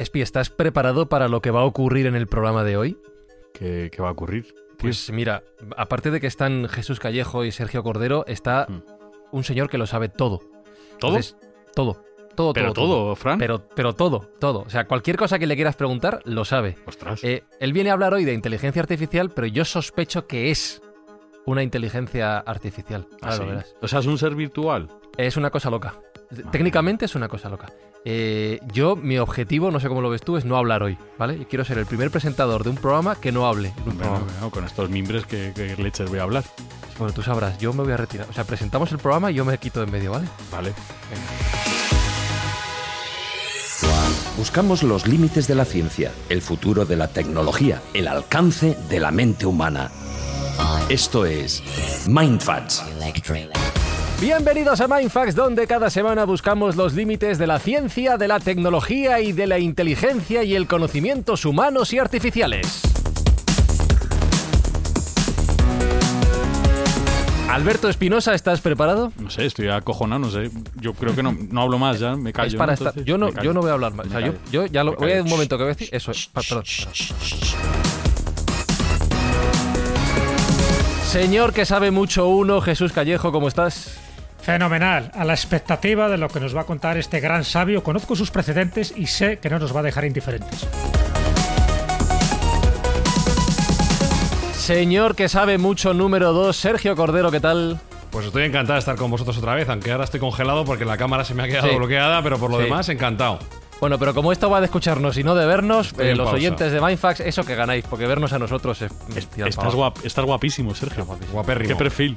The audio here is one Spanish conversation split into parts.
Espi, ¿estás preparado para lo que va a ocurrir en el programa de hoy? ¿Qué, qué va a ocurrir? Pues mira, aparte de que están Jesús Callejo y Sergio Cordero, está Mm. un señor que lo sabe todo. ¿Todo? Entonces, todo. Todo, Pero todo, todo, Fran. Pero, pero todo, todo. O sea, cualquier cosa que le quieras preguntar, lo sabe. Ostras. Eh, él viene a hablar hoy de inteligencia artificial, pero yo sospecho que es una inteligencia artificial. ¿Ah, lo verás. O sea, es un ser virtual. Es una cosa loca. Técnicamente es una cosa loca. Eh, yo, mi objetivo, no sé cómo lo ves tú, es no hablar hoy, ¿vale? Yo quiero ser el primer presentador de un programa que no hable. en un Bueno, programa. bueno, con estos mimbres que, que leches voy a hablar. Bueno, tú sabrás, yo me voy a retirar. O sea, presentamos el programa y yo me quito de en medio, ¿vale? Vale. Buscamos los límites de la ciencia, el futuro de la tecnología, el alcance de la mente humana. Esto es Mindfacts. Bienvenidos a Mindfax, donde cada semana buscamos los límites de la ciencia, de la tecnología y de la inteligencia y el conocimientos humanos y artificiales. Alberto Espinosa, ¿estás preparado? No sé, estoy acojonado, no sé. Yo creo que no, no hablo más ya, me callo. es para estar. Yo no, yo no voy a hablar más. O sea, yo, yo ya lo. Voy a un momento que voy a decir. Eso es. pa- perdón. Señor que sabe mucho uno, Jesús Callejo, ¿cómo estás? Fenomenal, a la expectativa de lo que nos va a contar este gran sabio. Conozco sus precedentes y sé que no nos va a dejar indiferentes. Señor que sabe mucho número 2, Sergio Cordero, ¿qué tal? Pues estoy encantado de estar con vosotros otra vez, aunque ahora estoy congelado porque la cámara se me ha quedado Sí. bloqueada, pero por lo Sí. demás, encantado. Bueno, pero como esto va de escucharnos y no de vernos, eh, los pausa. oyentes de Mindfax, eso que ganáis, porque vernos a nosotros es. Estás, guap- guapísimo, Sergio. Guapérrimo. Qué perfil.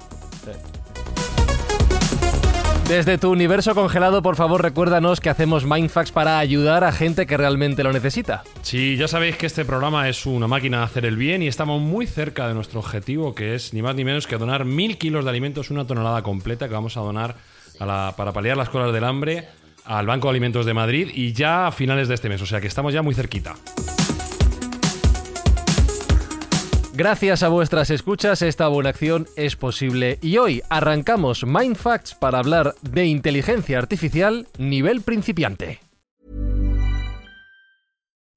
Desde tu universo congelado, por favor, recuérdanos que hacemos Mindfax para ayudar a gente que realmente lo necesita. Sí, ya sabéis que este programa es una máquina de hacer el bien y estamos muy cerca de nuestro objetivo, que es ni más ni menos que donar mil kilos de alimentos, una tonelada completa que vamos a donar para paliar las colas del hambre al Banco de Alimentos de Madrid y ya a finales de este mes, o sea que estamos ya muy cerquita. Gracias a vuestras escuchas, esta buena acción es posible. Y hoy arrancamos Mindfacts para hablar de inteligencia artificial nivel principiante.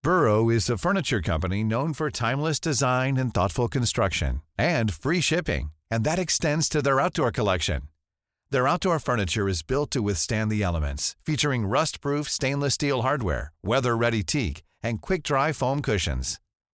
Burrow is a furniture company known for timeless design and thoughtful construction and free shipping, and that extends to their outdoor collection. Their outdoor furniture is built to withstand the elements, featuring rust-proof stainless steel hardware, weather-ready teak, and quick-dry foam cushions.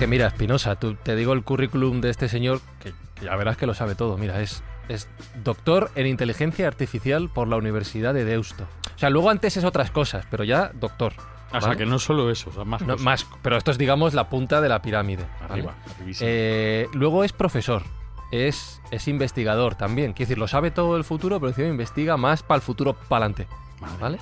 Que mira, Espinosa, tú te digo el currículum de este señor, que, que ya verás que lo sabe todo. Mira, es, es doctor en inteligencia artificial por la Universidad de Deusto. O sea, luego antes es otras cosas, pero ya doctor. O sea, que no solo eso, o sea, más No, cosas. más, pero esto es, digamos, la punta de la pirámide. Arriba. Eh, luego es profesor, es, es investigador también. Quiero decir, lo sabe todo el futuro, pero encima investiga más para el futuro para adelante. ¿Vale?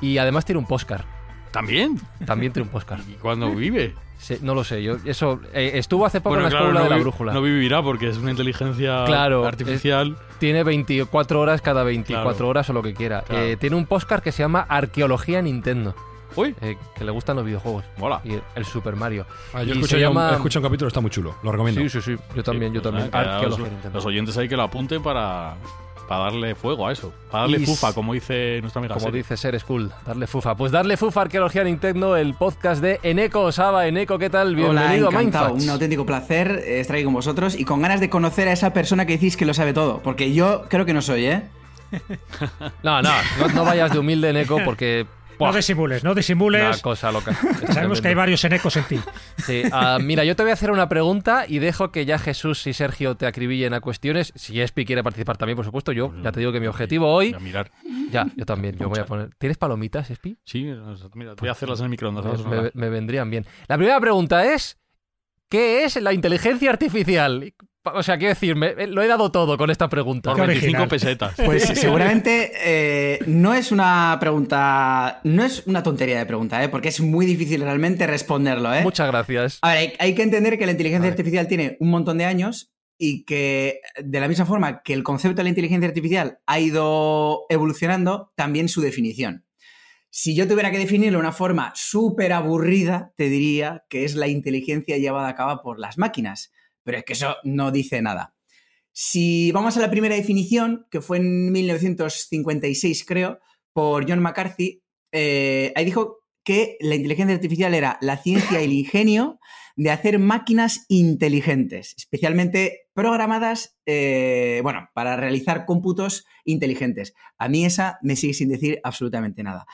Y además tiene un postcard. ¿También? También tiene un postcard. ¿Y cuándo vive? Sí, no lo sé, yo eso eh, estuvo hace poco en la claro, escuela no de la vi- brújula. No vivirá porque es una inteligencia Claro, artificial. Tiene 24 horas cada 24 Claro. horas o lo que quiera. Claro. Eh, tiene un postcard que se llama Arqueología Nintendo, Uy, eh, que le gustan los videojuegos. mola. Y el, Super Mario. Ah, yo escucho un- escucho un capítulo, está muy chulo, lo recomiendo. Sí, sí, sí. Yo también, Sí, yo también. nada, que Arqueología los, Nintendo. los oyentes hay que lo apunten para, para darle fuego a eso. Para darle Y fufa, como dice nuestra amiga Como dice Ser School, darle fufa. Pues darle fufa a Arqueología Nintendo, el podcast de Eneco Osaba. Eneco, ¿qué tal? Bienvenido Hola, a. Mindfacts. Un auténtico placer estar aquí con vosotros y con ganas de conocer a esa persona que decís que lo sabe todo. Porque yo creo que no soy, ¿eh? No, no, no, no vayas de humilde, Eneco, porque No disimules, no disimules. Una cosa loca. Sabemos que hay varios enecos en ti. Sí, ah, mira, yo te voy a hacer una pregunta y dejo que ya Jesús y Sergio te acribillen a cuestiones. Si Espi quiere participar también, por supuesto, yo ya te digo que mi objetivo hoy. A mirar. Ya, yo también, yo voy a poner. ¿Tienes palomitas, Espi? Sí, mira, voy a hacerlas en el microondas. Pues me, me vendrían bien. La primera pregunta es: ¿qué es la inteligencia artificial? O sea, quiero decir, me- lo he dado todo con esta pregunta. Por Qué 25 original. pesetas. Pues seguramente eh, no es una pregunta, no es una tontería de pregunta, ¿eh? porque es muy difícil realmente responderlo. ¿eh? Muchas gracias. A ver, hay, hay que entender que la inteligencia artificial tiene un montón de años y que de la misma forma que el concepto de la inteligencia artificial ha ido evolucionando, también su definición. Si yo tuviera que definirlo de una forma súper aburrida, te diría que es la inteligencia llevada a cabo por las máquinas, pero es que eso no dice nada. Si vamos a la primera definición, que fue en 1956, creo, por John McCarthy, eh, ahí dijo que la inteligencia artificial era la ciencia y el ingenio de hacer máquinas inteligentes, especialmente programadas, eh, bueno, para realizar cómputos inteligentes. A mí esa me sigue sin decir absolutamente nada.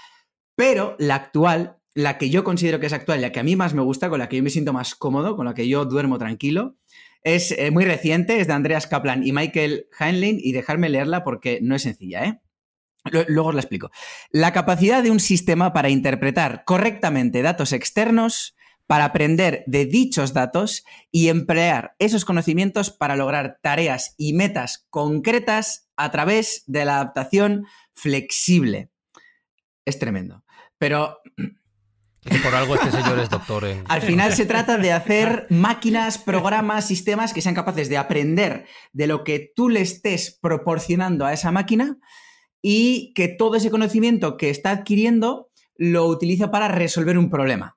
Pero la actual, la que yo considero que es actual, la que a mí más me gusta, con la que yo me siento más cómodo, con la que yo duermo tranquilo, es eh, muy reciente, es de Andreas Kaplan y Michael Heinlein, y dejarme leerla porque no es sencilla, ¿eh? Lu- Luego os la explico. La capacidad de un sistema para interpretar correctamente datos externos, para aprender de dichos datos y emplear esos conocimientos para lograr tareas y metas concretas a través de la adaptación flexible. Es tremendo. Pero que por algo este señor es doctor en. al final se trata de hacer máquinas, programas, sistemas que sean capaces de aprender de lo que tú le estés proporcionando a esa máquina y que todo ese conocimiento que está adquiriendo lo utiliza para resolver un problema.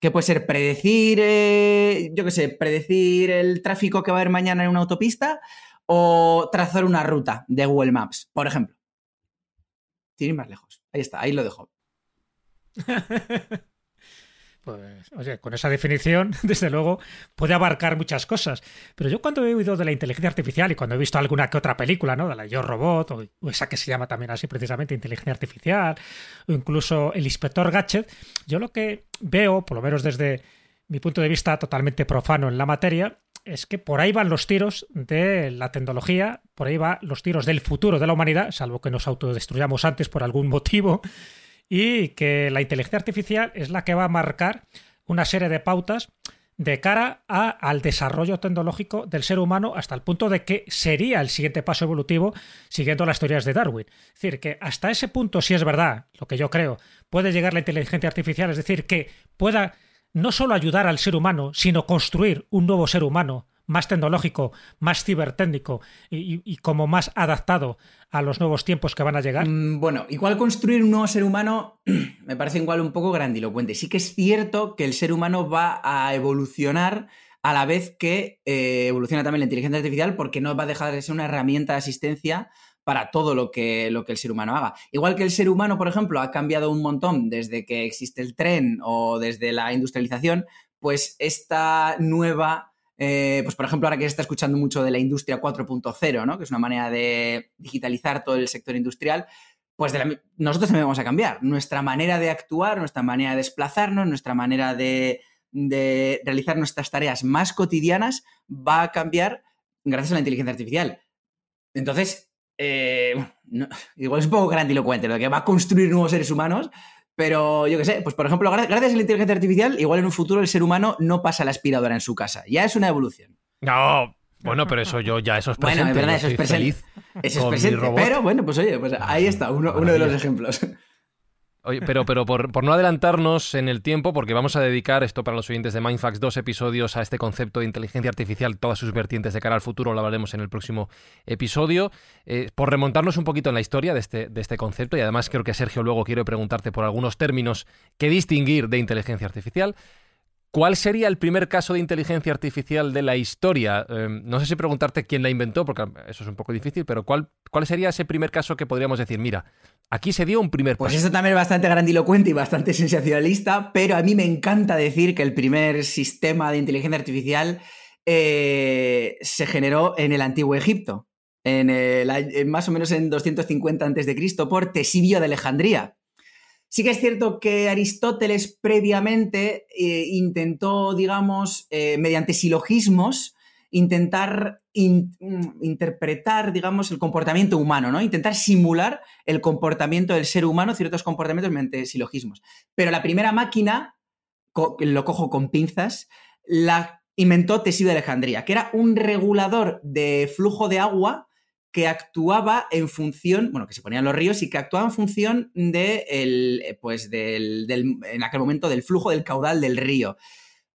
Que puede ser predecir, eh, yo qué sé, predecir el tráfico que va a haber mañana en una autopista o trazar una ruta de Google Maps, por ejemplo. Ir más lejos. Ahí está, ahí lo dejo. Pues, oye, con esa definición, desde luego, puede abarcar muchas cosas. Pero yo cuando he oído de la inteligencia artificial y cuando he visto alguna que otra película, ¿no? De la Yo Robot, o, o esa que se llama también así precisamente inteligencia artificial, o incluso el inspector Gadget, yo lo que veo, por lo menos desde mi punto de vista totalmente profano en la materia, es que por ahí van los tiros de la tecnología, por ahí van los tiros del futuro de la humanidad, salvo que nos autodestruyamos antes por algún motivo, y que la inteligencia artificial es la que va a marcar una serie de pautas de cara a- al desarrollo tecnológico del ser humano hasta el punto de que sería el siguiente paso evolutivo siguiendo las teorías de Darwin. Es decir, que hasta ese punto, si es verdad, lo que yo creo, puede llegar la inteligencia artificial, es decir, que pueda no solo ayudar al ser humano, sino construir un nuevo ser humano más tecnológico, más cibertécnico y, y- como más adaptado a los nuevos tiempos que van a llegar. Mm, Bueno, igual construir un nuevo ser humano me parece igual un poco grandilocuente. Sí que es cierto que el ser humano va a evolucionar a la vez que eh, evoluciona también la inteligencia artificial porque no va a dejar de ser una herramienta de asistencia para todo lo que, lo que el ser humano haga. Igual que el ser humano, por ejemplo, ha cambiado un montón desde que existe el tren o desde la industrialización, pues esta nueva eh, pues por ejemplo, ahora que se está escuchando mucho de la industria 4.0, ¿no? Que es una manera de digitalizar todo el sector industrial, pues nosotros también vamos a cambiar. Nuestra manera de actuar, nuestra manera de desplazarnos, nuestra manera de, de realizar nuestras tareas más cotidianas va a cambiar gracias a la inteligencia artificial. Entonces, eh, no- igual es un poco grandilocuente lo que va a construir nuevos seres humanos, pero yo qué sé, pues por ejemplo, gra- gracias a la inteligencia artificial, igual en un futuro el ser humano no pasa la aspiradora en su casa. Ya es una evolución. No, bueno, pero eso yo ya eso es Bueno, presente. es verdad, eso es presente. Eso es presente, pero bueno, pues oye, pues ahí está, uno, uno de los ejemplos. Pero, pero por, por no adelantarnos en el tiempo, porque vamos a dedicar esto para los oyentes de Mindfax dos episodios a este concepto de inteligencia artificial, todas sus vertientes de cara al futuro, lo hablaremos en el próximo episodio. Eh, por remontarnos un poquito en la historia de este, de este concepto, y además creo que Sergio luego quiero preguntarte por algunos términos que distinguir de inteligencia artificial. ¿Cuál sería el primer caso de inteligencia artificial de la historia? Eh, no sé si preguntarte quién la inventó, porque eso es un poco difícil, pero ¿cuál, ¿cuál sería ese primer caso que podríamos decir, mira, aquí se dio un primer Pues paso? esto también es bastante grandilocuente y bastante sensacionalista, pero a mí me encanta decir que el primer sistema de inteligencia artificial eh, se generó en el antiguo Egipto, en el a- en más o menos en 250 a.C. por Tesibio de Alejandría. Sí que es cierto que Aristóteles previamente eh, intentó, digamos, eh, mediante silogismos, intentar mm, interpretar, digamos, el comportamiento humano, ¿no? Intentar simular el comportamiento del ser humano, ciertos comportamientos mediante silogismos. Pero la primera máquina, lo cojo con pinzas, la inventó Teseo de Alejandría, que era un regulador de flujo de agua que actuaba en función, bueno, que se ponían los ríos y que actuaba en función de el, eh, pues del, en aquel momento del flujo del caudal del río.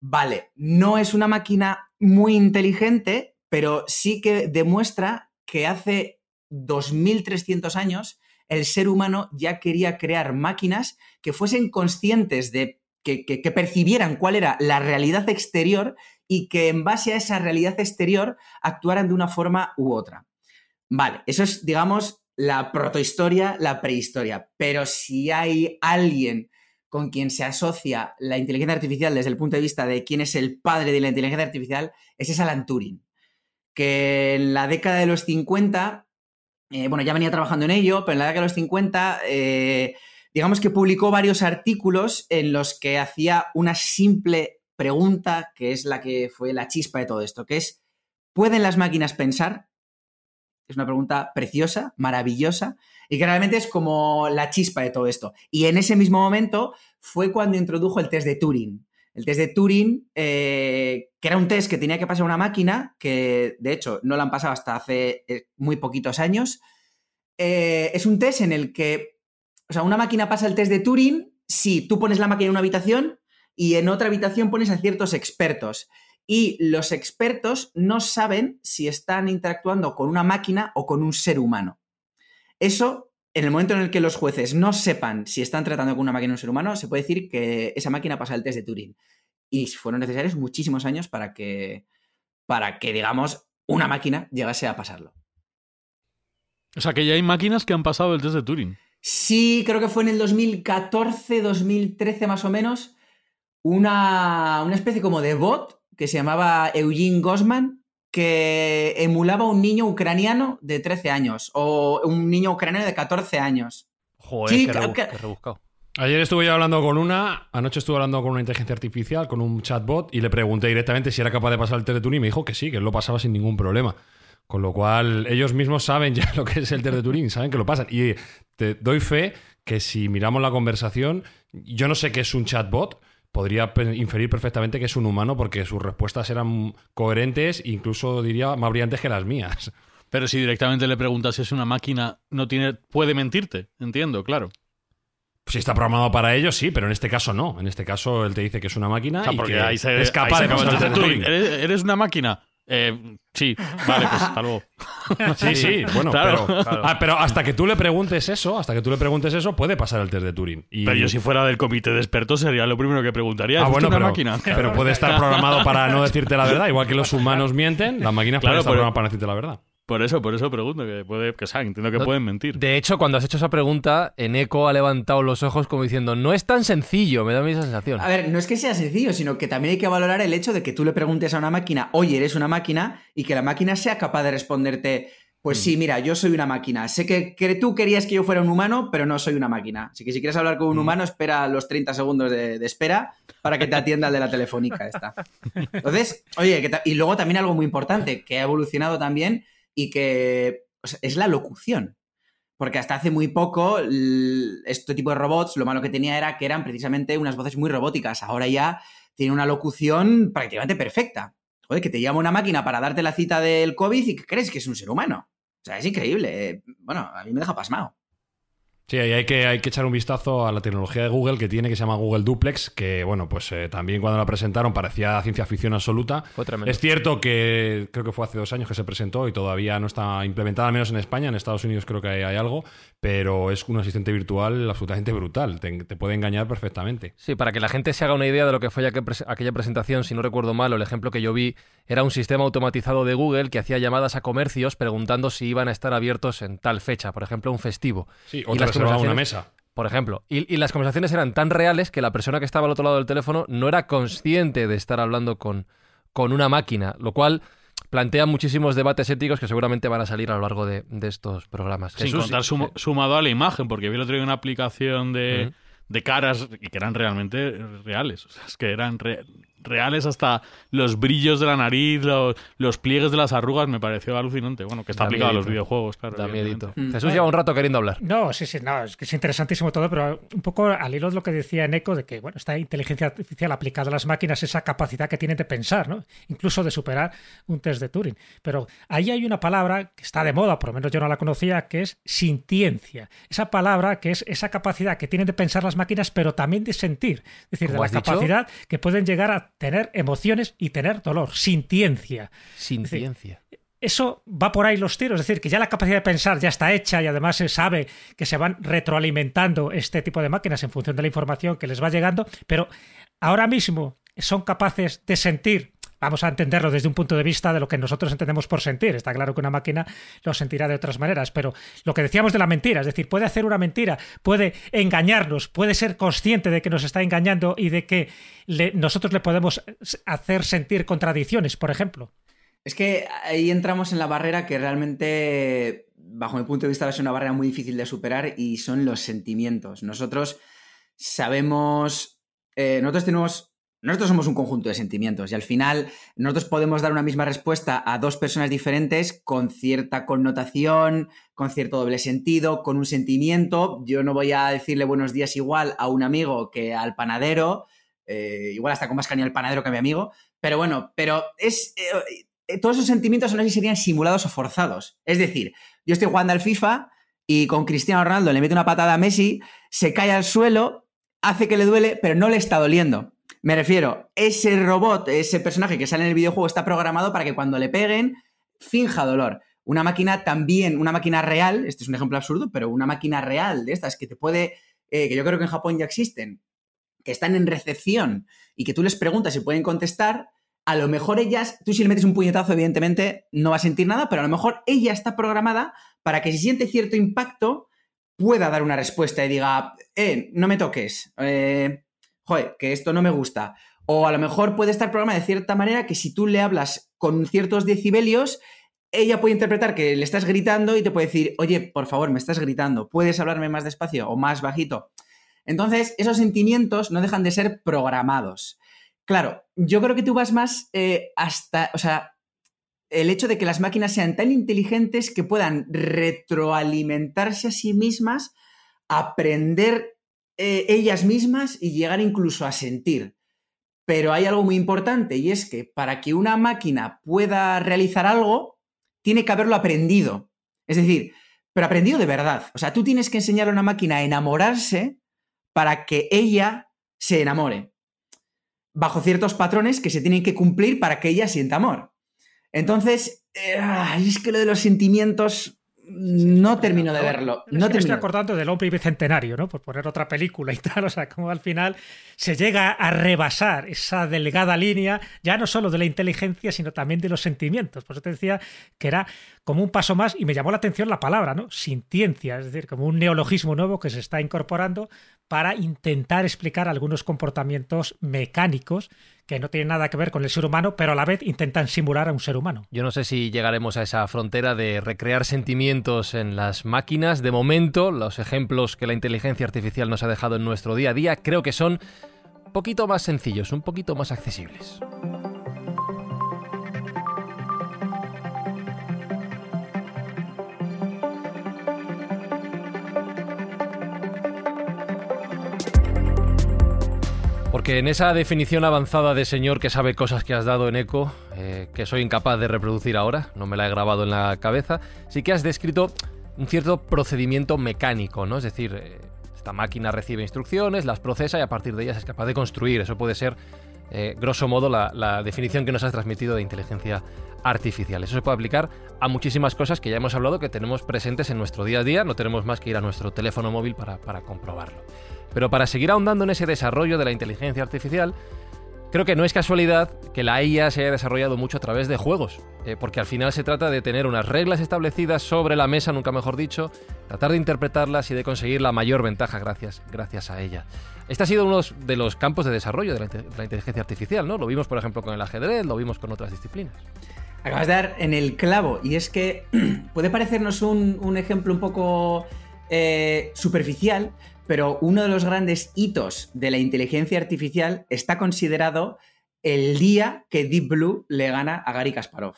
Vale, no es una máquina muy inteligente, pero sí que demuestra que hace 2300 años el ser humano ya quería crear máquinas que fuesen conscientes de que, que percibieran cuál era la realidad exterior y que en base a esa realidad exterior actuaran de una forma u otra. Vale, eso es, digamos, la protohistoria, la prehistoria. Pero si hay alguien con quien se asocia la inteligencia artificial desde el punto de vista de quién es el padre de la inteligencia artificial, ese es Alan Turing, que en la década de los 50, eh, bueno, ya venía trabajando en ello, pero en la década de los 50, eh, digamos que publicó varios artículos en los que hacía una simple pregunta, que es la que fue la chispa de todo esto, que es, ¿pueden las máquinas pensar? Es una pregunta preciosa, maravillosa, y que realmente es como la chispa de todo esto. Y en ese mismo momento fue cuando introdujo el test de Turing. El test de Turing, eh, que era un test que tenía que pasar una máquina, que de hecho no lo han pasado hasta hace eh, muy poquitos años. Eh, es un test en el que, o sea, una máquina pasa el test de Turing si tú pones la máquina en una habitación y en otra habitación pones a ciertos expertos y los expertos no saben si están interactuando con una máquina o con un ser humano. Eso, en el momento en el que los jueces no sepan si están tratando con una máquina o un ser humano, se puede decir que esa máquina pasa el test de Turing. Y fueron necesarios muchísimos años para que, para que digamos, una máquina llegase a pasarlo. O sea, que ya hay máquinas que han pasado el test de Turing. Sí, creo que fue en el 2014, 2013 más o menos, una, una especie como de bot que se llamaba Eugene Gosman, que emulaba a un niño ucraniano de 13 años o un niño ucraniano de 14 años. Joder, qué, rebuscado. Ayer estuve yo hablando con una, anoche estuve hablando con una inteligencia artificial, con un chatbot, y le pregunté directamente si era capaz de pasar el test de Turing y me dijo que sí, que él lo pasaba sin ningún problema. Con lo cual, ellos mismos saben ya lo que es el test de Turing, saben que lo pasan. Y te doy fe que si miramos la conversación, yo no sé qué es un chatbot, podría inferir perfectamente que es un humano porque sus respuestas eran coherentes, incluso diría más brillantes que las mías. Pero si directamente le preguntas si es una máquina, no tiene, puede mentirte, entiendo, claro. Si está programado para ello, sí, pero en este caso no. En este caso él te dice que es una máquina y que ahí es capaz de ¿Eres una máquina? Eh, sí, vale, pues hasta luego. Sí, sí, bueno, pero, ah, pero, hasta que tú le preguntes eso, hasta que tú le preguntes eso, puede pasar el test de Turing. Pero yo si fuera del comité de expertos sería lo primero que preguntaría. Ah, bueno, una pero, máquina? pero puede estar programado para no decirte la verdad, igual que los humanos mienten, las máquinas pueden estar programadas para decirte la verdad. Por eso, por eso pregunto, que puede, que saben, entiendo que pueden mentir. De hecho, cuando has hecho esa pregunta, Eneco ha levantado los ojos como diciendo, no es tan sencillo, me da mi sensación. A ver, no es que sea sencillo, sino que también hay que valorar el hecho de que tú le preguntes a una máquina, oye, eres una máquina, y que la máquina sea capaz de responderte, pues sí, mm. mira, yo soy una máquina. Sé que, tú querías que yo fuera un humano, pero no soy una máquina. Así que si quieres hablar con un mm. humano, espera los 30 segundos de, espera para que te atienda el de la telefónica esta. Entonces, oye, y luego también algo muy importante, que ha evolucionado también y que es la locución. Porque hasta hace muy poco este tipo de robots lo malo que tenía era que eran precisamente unas voces muy robóticas. Ahora ya tiene una locución prácticamente perfecta. Joder, que te llama una máquina para darte la cita del COVID y que crees que es un ser humano. O sea, es increíble. Bueno, a mí me deja pasmado. Sí, hay que, hay que echar un vistazo a la tecnología de Google que tiene, que se llama Google Duplex, que bueno, pues eh, también cuando la presentaron parecía ciencia ficción absoluta. Fue tremendo. Es cierto que creo que fue hace dos años que se presentó y todavía no está implementada, al menos en España, en Estados Unidos creo que hay, algo, pero es un asistente virtual absolutamente brutal, te, puede engañar perfectamente. Sí, para que la gente se haga una idea de lo que fue aquella presentación, si no recuerdo mal, o el ejemplo que yo vi era un sistema automatizado de Google que hacía llamadas a comercios preguntando si iban a estar abiertos en tal fecha, por ejemplo, un festivo. Sí, o una mesa. Por ejemplo, y, las conversaciones eran tan reales que la persona que estaba al otro lado del teléfono no era consciente de estar hablando con, con una máquina, lo cual plantea muchísimos debates éticos que seguramente van a salir a lo largo de, estos programas. Sin contar sumado a la imagen, porque vi el otro día una aplicación de, de caras y que eran realmente reales. O sea, es que eran reales hasta los brillos de la nariz, los, pliegues de las arrugas, me pareció alucinante. Bueno, que está aplicado a los videojuegos, claro. Da miedito. Mm. Jesús lleva un rato queriendo hablar. No, sí, sí, no, es que es interesantísimo todo, pero un poco al hilo de lo que decía Eco, de que, bueno, esta inteligencia artificial aplicada a las máquinas, esa capacidad que tienen de pensar, ¿no? Incluso de superar un test de Turing. Pero ahí hay una palabra que está de moda, por lo menos yo no la conocía, que es sintiencia. Esa palabra que es esa capacidad que tienen de pensar las máquinas, pero también de sentir. Es decir, de la capacidad que pueden llegar a tener emociones y tener dolor, sintiencia. Sintiencia. eso va por ahí los tiros, es decir, que ya la capacidad de pensar ya está hecha y además se sabe que se van retroalimentando este tipo de máquinas en función de la información que les va llegando, pero ahora mismo son capaces de sentir vamos a entenderlo desde un punto de vista de lo que nosotros entendemos por sentir. Está claro que una máquina lo sentirá de otras maneras, pero lo que decíamos de la mentira, es decir, puede hacer una mentira, puede engañarnos, puede ser consciente de que nos está engañando y de que nosotros le podemos hacer sentir contradicciones, por ejemplo. Es que ahí entramos en la barrera que realmente, bajo mi punto de vista, es una barrera muy difícil de superar y son los sentimientos. Nosotros sabemos, eh, nosotros tenemos nosotros somos un conjunto de sentimientos y al final nosotros podemos dar una misma respuesta a dos personas diferentes con cierta connotación, con cierto doble sentido, con un sentimiento. Yo no voy a decirle buenos días igual a un amigo que al panadero, eh, igual hasta con más cariño al panadero que a mi amigo, pero bueno, pero es... Eh, todos esos sentimientos sé si serían simulados o forzados. Es decir, yo estoy jugando al FIFA y con Cristiano Ronaldo le mete una patada a Messi, se cae al suelo, hace que le duele, pero no le está doliendo me refiero, ese robot, ese personaje que sale en el videojuego está programado para que cuando le peguen finja dolor. Una máquina también, una máquina real, este es un ejemplo absurdo, pero una máquina real de estas que te puede, eh, que yo creo que en Japón ya existen, que están en recepción y que tú les preguntas si pueden contestar, a lo mejor ellas, tú si le metes un puñetazo, evidentemente no va a sentir nada, pero a lo mejor ella está programada para que si siente cierto impacto, pueda dar una respuesta y diga, eh, no me toques, eh, joder, que esto no me gusta. O a lo mejor puede estar programada de cierta manera que si tú le hablas con ciertos decibelios, ella puede interpretar que le estás gritando y te puede decir, oye, por favor, me estás gritando, ¿puedes hablarme más despacio o más bajito? Entonces, esos sentimientos no dejan de ser programados. Claro, yo creo que tú vas más eh, hasta, o sea, el hecho de que las máquinas sean tan inteligentes que puedan retroalimentarse a sí mismas, aprender eh, ellas mismas y llegar incluso a sentir. Pero hay algo muy importante y es que para que una máquina pueda realizar algo, tiene que haberlo aprendido. Es decir, pero aprendido de verdad. O sea, tú tienes que enseñar a una máquina a enamorarse para que ella se enamore. Bajo ciertos patrones que se tienen que cumplir para que ella sienta amor. Entonces, eh, es que lo de los sentimientos no termino de verlo. No me estoy acordando del hombre bicentenario, ¿no? Por poner otra película y tal. O sea, como al final se llega a rebasar esa delgada línea, ya no solo de la inteligencia, sino también de los sentimientos. Por eso te decía que era como un paso más y me llamó la atención la palabra, ¿no? Sintiencia, es decir, como un neologismo nuevo que se está incorporando para intentar explicar algunos comportamientos mecánicos que no tienen nada que ver con el ser humano, pero a la vez intentan simular a un ser humano. Yo no sé si llegaremos a esa frontera de recrear sentimientos en las máquinas. De momento, los ejemplos que la inteligencia artificial nos ha dejado en nuestro día a día creo que son un poquito más sencillos, un poquito más accesibles. Porque en esa definición avanzada de señor que sabe cosas que has dado en eco, eh, que soy incapaz de reproducir ahora, no me la he grabado en la cabeza, sí que has descrito un cierto procedimiento mecánico, ¿no? Es decir, eh, esta máquina recibe instrucciones, las procesa y a partir de ellas es capaz de construir. Eso puede ser, eh, grosso modo, la, definición que nos has transmitido de inteligencia artificial. Eso se puede aplicar a muchísimas cosas que ya hemos hablado que tenemos presentes en nuestro día a día. No tenemos más que ir a nuestro teléfono móvil para comprobarlo. Pero para seguir ahondando en ese desarrollo de la inteligencia artificial, creo que no es casualidad que la IA se haya desarrollado mucho a través de juegos, eh, porque al final se trata de tener unas reglas establecidas sobre la mesa, nunca mejor dicho, tratar de interpretarlas y de conseguir la mayor ventaja gracias, gracias a ella. Este ha sido uno de los campos de desarrollo de la, inteligencia artificial, ¿no? Lo vimos, por ejemplo, con el ajedrez, lo vimos con otras disciplinas. Acabas de dar en el clavo, y es que puede parecernos un, ejemplo un poco eh, superficial, pero uno de los grandes hitos de la inteligencia artificial está considerado el día que Deep Blue le gana a Gary Kasparov.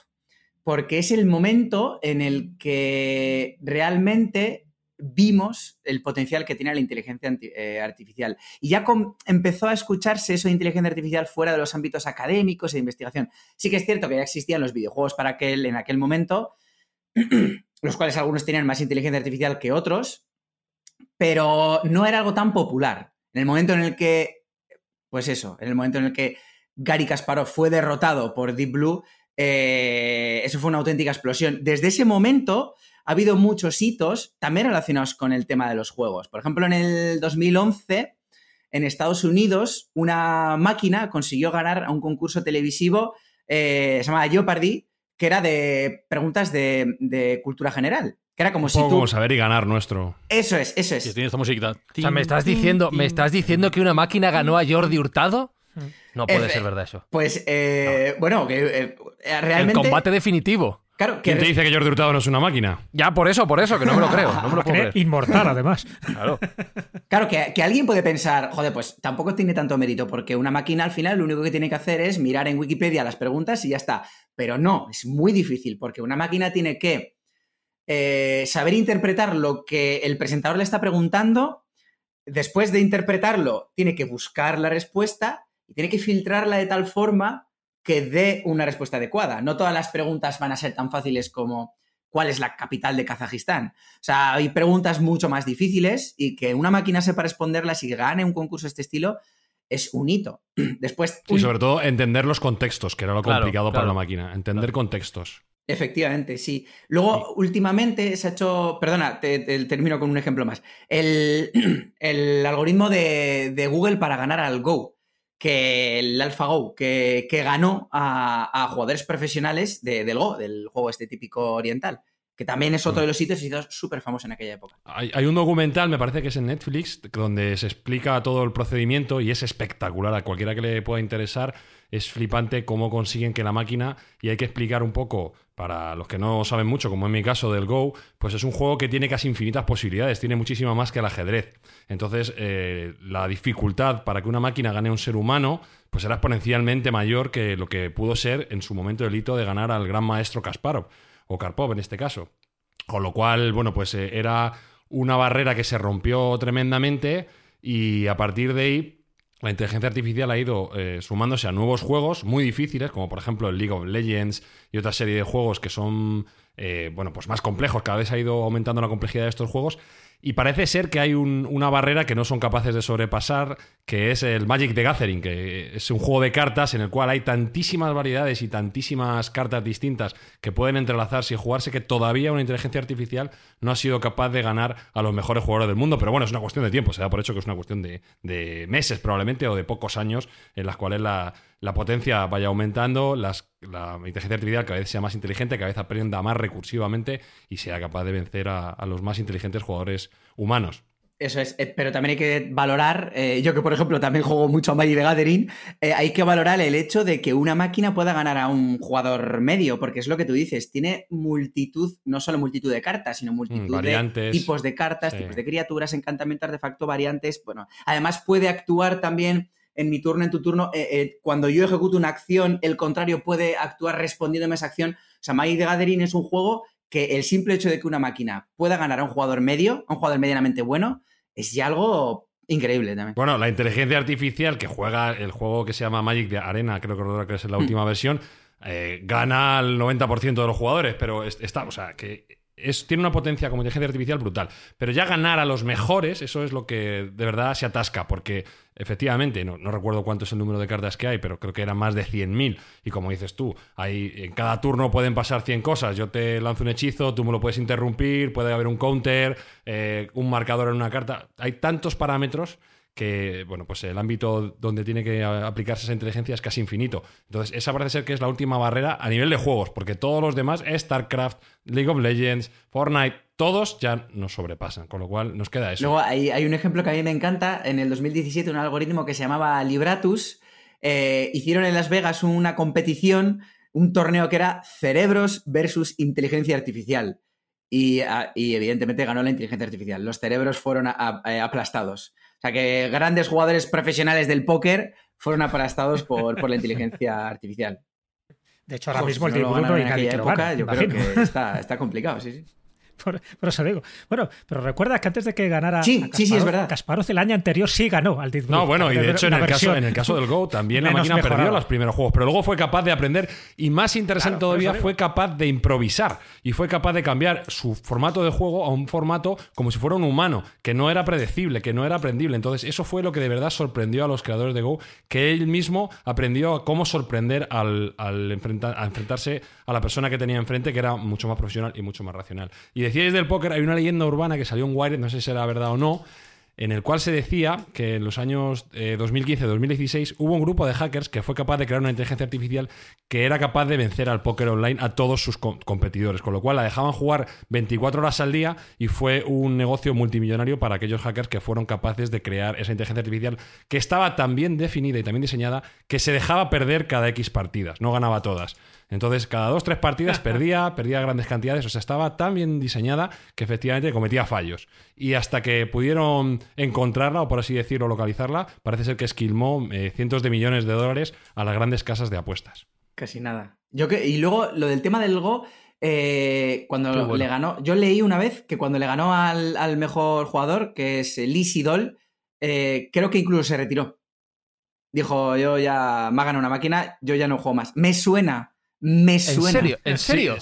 Porque es el momento en el que realmente vimos el potencial que tiene la inteligencia eh, artificial. Y ya empezó a escucharse eso de inteligencia artificial fuera de los ámbitos académicos e de investigación. Sí que es cierto que ya existían los videojuegos para aquel, en aquel momento, los cuales algunos tenían más inteligencia artificial que otros, pero no era algo tan popular. En el momento en el que, pues eso, en el momento en el que Gary Kasparov fue derrotado por Deep Blue, eh, eso fue una auténtica explosión. Desde ese momento ha habido muchos hitos también relacionados con el tema de los juegos. Por ejemplo, en el 2011, en Estados Unidos, una máquina consiguió ganar a un concurso televisivo, eh, se llamaba Jeopardy, que era de preguntas de, cultura general. Que era como si tú... Como saber y ganar nuestro. Eso es, eso es. Y tiene esta musiquita. O sea, ¿me estás, diciendo, ¿me estás diciendo que una máquina ganó a Jordi Hurtado? No puede ser verdad eso. Pues, eh, bueno, que eh, realmente... El combate definitivo. Claro, ¿Quién te dice que Jordi Hurtado no es una máquina? Ya, por eso, por eso, que no me lo creo. No me lo puedo creer. Inmortal, además. Claro. Claro, que, que, alguien puede pensar, joder, pues tampoco tiene tanto mérito, porque una máquina al final lo único que tiene que hacer es mirar en Wikipedia las preguntas y ya está. Pero no, es muy difícil, porque una máquina tiene que eh, saber interpretar lo que el presentador le está preguntando, después de interpretarlo, tiene que buscar la respuesta y tiene que filtrarla de tal forma que dé una respuesta adecuada. No todas las preguntas van a ser tan fáciles como cuál es la capital de Kazajistán. O sea, hay preguntas mucho más difíciles y que una máquina sepa responderlas y que gane un concurso de este estilo es un hito. Después. Y sobre todo entender los contextos, que era lo complicado para la máquina. Entender contextos. Efectivamente, sí. Luego, últimamente se ha hecho. Perdona, te, termino con un ejemplo más. El, algoritmo de Google para ganar al Go que el AlphaGo, que, que ganó a, jugadores profesionales del Go, del juego este típico oriental, que también es otro de los sitios y súper famoso en aquella época. Hay, un documental, me parece que es en Netflix, donde se explica todo el procedimiento y es espectacular. A cualquiera que le pueda interesar, es flipante cómo consiguen que la máquina, y hay que explicar un poco para los que no saben mucho, como en mi caso del Go, pues es un juego que tiene casi infinitas posibilidades, tiene muchísimo más que el ajedrez. Entonces, eh, la dificultad para que una máquina gane a un ser humano, pues era exponencialmente mayor que lo que pudo ser en su momento el hito de ganar al gran maestro Kasparov, o Karpov en este caso. Con lo cual, bueno, pues eh, era una barrera que se rompió tremendamente y a partir de ahí la inteligencia artificial ha ido eh, sumándose a nuevos juegos muy difíciles, como por ejemplo el League of Legends y otra serie de juegos que son eh, bueno, pues más complejos. Cada vez ha ido aumentando la complejidad de estos juegos. Y parece ser que hay una barrera que no son capaces de sobrepasar, que es el Magic the Gathering, que es un juego de cartas en el cual hay tantísimas variedades y tantísimas cartas distintas que pueden entrelazarse y jugarse que todavía una inteligencia artificial no ha sido capaz de ganar a los mejores jugadores del mundo. Pero bueno, es una cuestión de tiempo, se da por hecho que es una cuestión de meses probablemente o de pocos años en las cuales la, la potencia vaya aumentando, las, la inteligencia artificial cada vez sea más inteligente, cada vez aprenda más recursivamente y sea capaz de vencer a, los más inteligentes jugadores humanos. Eso es, eh, pero también hay que valorar, eh, yo que por ejemplo también juego mucho a Magic the Gathering, eh, hay que valorar el hecho de que una máquina pueda ganar a un jugador medio, porque es lo que tú dices, tiene multitud, no solo multitud de cartas, sino multitud mm, de tipos de cartas, tipos de criaturas, encantamientos, artefacto, variantes, bueno, además puede actuar también en mi turno, en tu turno, eh, eh, cuando yo ejecuto una acción, el contrario puede actuar respondiéndome a esa acción. O sea, Magic the Gathering es un juego que el simple hecho de que una máquina pueda ganar a un jugador medio, a un jugador medianamente bueno, es ya algo increíble también. Bueno, la inteligencia artificial que juega el juego que se llama Magic de Arena, creo que es la mm. última versión, eh, gana al 90% de los jugadores, pero está, o sea, que tiene una potencia como inteligencia artificial brutal. Pero ya ganar a los mejores, eso es lo que de verdad se atasca, porque efectivamente, no, recuerdo cuánto es el número de cartas que hay, pero creo que eran más de 100.000. Y como dices tú, hay, en cada turno pueden pasar 100 cosas. Yo te lanzo un hechizo, tú me lo puedes interrumpir, puede haber un counter, eh, un marcador en una carta. Hay tantos parámetros que, bueno, pues el ámbito donde tiene que aplicarse esa inteligencia es casi infinito. Entonces, esa parece ser que es la última barrera a nivel de juegos, porque todos los demás, StarCraft, League of Legends, Fortnite, todos ya nos sobrepasan, con lo cual nos queda eso. Luego hay, un ejemplo que a mí me encanta, en el 2017 un algoritmo que se llamaba Libratus, eh, hicieron en Las Vegas una competición, un torneo que era cerebros versus inteligencia artificial. y, evidentemente ganó la inteligencia artificial. Los cerebros fueron eh, aplastados. O sea que grandes jugadores profesionales del póker fueron aplastados por, la inteligencia artificial. De hecho, ahora mismo el no y nadie época, yo creo que está, está complicado, sí, sí. Por, eso digo. Bueno, pero recuerda que antes de que ganara sí, sí, sí, es verdad. Kasparov el año anterior sí ganó al Deep No, bueno, y de hecho en el, caso, en el caso del Go también la máquina perdió los primeros juegos, pero luego fue capaz de aprender y más interesante todavía fue capaz de improvisar y fue capaz de cambiar su formato de juego a un formato como si fuera un humano, que no era predecible, que no era aprendible. Entonces eso fue lo que de verdad sorprendió a los creadores de Go, que él mismo aprendió a cómo sorprender al, enfrentar, a enfrentarse a la persona que tenía enfrente, que era mucho más profesional y mucho más racional. Y decíais del póker, hay una leyenda urbana que salió en Wired, no sé si será verdad o no, en el cual se decía que en los años 2015-2016 eh, hubo un grupo de hackers que fue capaz de crear una inteligencia artificial que era capaz de vencer al póker online a todos sus competidores, con lo cual la dejaban jugar 24 horas al día y fue un negocio multimillonario para aquellos hackers que fueron capaces de crear esa inteligencia artificial que estaba tan bien definida y también diseñada que se dejaba perder cada X partidas, no ganaba todas. Entonces, cada dos, tres partidas perdía, perdía grandes cantidades. O sea, estaba tan bien diseñada que efectivamente cometía fallos. Y hasta que pudieron encontrarla, o por así decirlo, localizarla, parece ser que esquilmó eh, cientos de millones de dólares a las grandes casas de apuestas. Casi nada. Yo que, y luego, lo del tema del Go, eh, cuando le ganó, yo leí una vez que cuando le ganó al, mejor jugador, que es Lee Sidol, eh, creo que incluso se retiró. Dijo, yo ya me ha ganado una máquina, yo ya no juego más. Me suena me suena. ¿En serio? ¿En serio?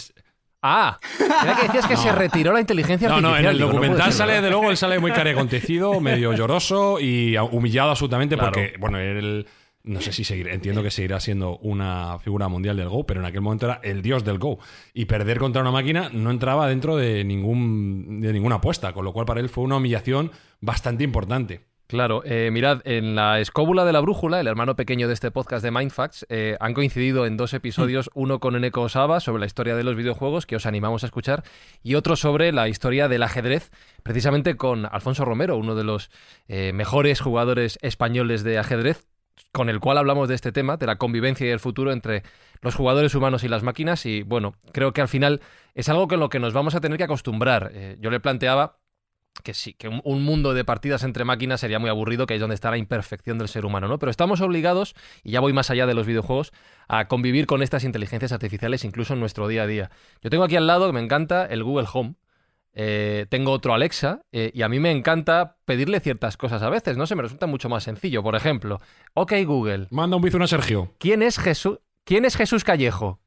Ah, era que decías que se retiró la inteligencia artificial. No, no, en el documental sale, de luego, él sale muy acontecido, medio lloroso y humillado absolutamente porque, bueno, él, no sé si seguirá, entiendo que seguirá siendo una figura mundial del Go, pero en aquel momento era el dios del Go. Y perder contra una máquina no entraba dentro de, ningún, de ninguna apuesta, con lo cual para él fue una humillación bastante importante. Claro, eh, mirad, en la escóbula de la brújula, el hermano pequeño de este podcast de Mindfacts, eh, han coincidido en dos episodios, mm. uno con Eneko Osaba sobre la historia de los videojuegos, que os animamos a escuchar, y otro sobre la historia del ajedrez, precisamente con Alfonso Romero, uno de los eh, mejores jugadores españoles de ajedrez, con el cual hablamos de este tema, de la convivencia y el futuro entre los jugadores humanos y las máquinas, y bueno, creo que al final es algo con lo que nos vamos a tener que acostumbrar. yo le planteaba que sí, que un, mundo de partidas entre máquinas sería muy aburrido, que es donde está la imperfección del ser humano, ¿no? Pero estamos obligados, y ya voy más allá de los videojuegos, a convivir con estas inteligencias artificiales incluso en nuestro día a día. Yo tengo aquí al lado, que me encanta, el Google Home. Eh, tengo otro Alexa eh, y a mí me encanta pedirle ciertas cosas a veces, no sé, me resulta mucho más sencillo. Por ejemplo, ok Google. Manda un bizón a Sergio. ¿Quién es Jesús? ¿Quién es Jesús Callejo?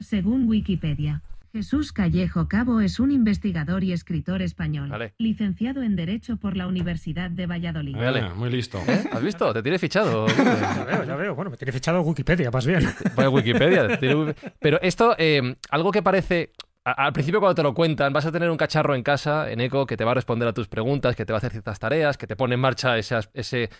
Según Wikipedia, Jesús Callejo Cabo es un investigador y escritor español, licenciado en Derecho por la Universidad de Valladolid. Vale. muy listo. ¿Eh? ¿Has visto? Te tiene fichado. ya veo, ya veo. Bueno, me tiene fichado Wikipedia, más bien. Pues Wikipedia. Pero esto, eh, algo que parece al principio cuando te lo cuentan, vas a tener un cacharro en casa, en Eco, que te va a responder a tus preguntas, que te va a hacer ciertas tareas, que te pone en marcha ese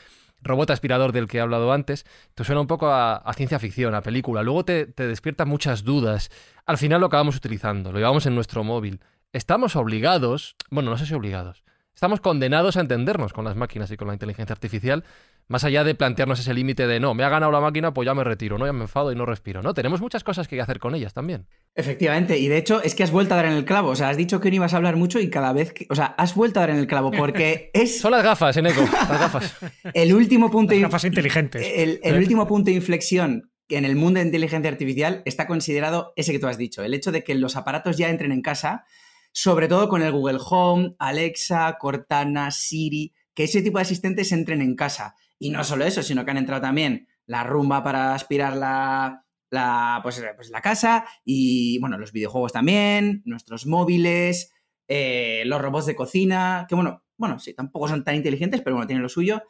robot aspirador del que he hablado antes, te suena un poco a, ciencia ficción, a película. Luego te, te, despierta muchas dudas. Al final lo acabamos utilizando, lo llevamos en nuestro móvil. Estamos obligados, bueno, no sé si obligados, estamos condenados a entendernos con las máquinas y con la inteligencia artificial más allá de plantearnos ese límite de no, me ha ganado la máquina, pues ya me retiro, no, ya me enfado y no respiro, ¿no? Tenemos muchas cosas que hacer con ellas también. Efectivamente, y de hecho es que has vuelto a dar en el clavo, o sea, has dicho que no ibas a hablar mucho y cada vez que, o sea, has vuelto a dar en el clavo porque es... Son las gafas, Eneco, las gafas. el último punto... Las gafas inteligentes. El, último punto de inflexión en el mundo de inteligencia artificial está considerado ese que tú has dicho, el hecho de que los aparatos ya entren en casa, sobre todo con el Google Home, Alexa, Cortana, Siri, que ese tipo de asistentes entren en casa y no solo eso, sino que han entrado también la rumba para aspirar la, la, pues, pues la casa y, bueno, los videojuegos también, nuestros móviles, eh, los robots de cocina, que bueno, bueno, sí, tampoco son tan inteligentes, pero bueno, tienen lo suyo.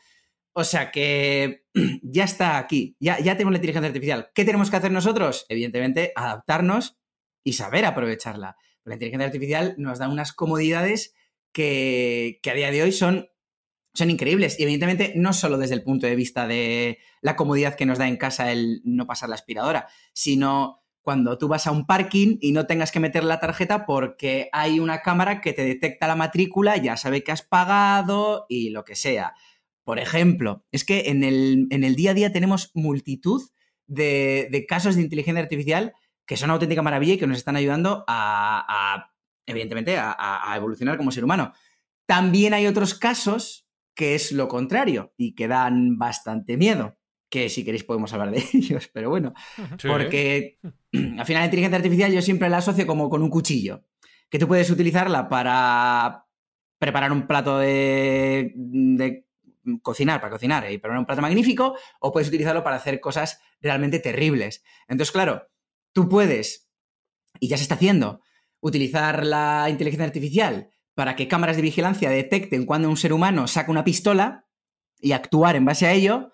O sea que ya está aquí, ya, ya tenemos la inteligencia artificial. ¿Qué tenemos que hacer nosotros? Evidentemente, adaptarnos y saber aprovecharla. La inteligencia artificial nos da unas comodidades que, que a día de hoy son son increíbles. Y evidentemente no solo desde el punto de vista de la comodidad que nos da en casa el no pasar la aspiradora, sino cuando tú vas a un parking y no tengas que meter la tarjeta porque hay una cámara que te detecta la matrícula, ya sabe que has pagado y lo que sea. Por ejemplo, es que en el, en el día a día tenemos multitud de, de casos de inteligencia artificial que son una auténtica maravilla y que nos están ayudando a, evidentemente, a, evolucionar como ser humano. También hay otros casos que es lo contrario y que dan bastante miedo, que si queréis podemos hablar de ellos, pero bueno, porque al final la inteligencia artificial yo siempre la asocio como con un cuchillo, que tú puedes utilizarla para preparar un plato de, de cocinar, para cocinar y preparar un plato magnífico, o puedes utilizarlo para hacer cosas realmente terribles. Entonces, claro, tú puedes, y ya se está haciendo, utilizar la inteligencia artificial para que cámaras de vigilancia detecten cuando un ser humano saca una pistola y actuar en base a ello,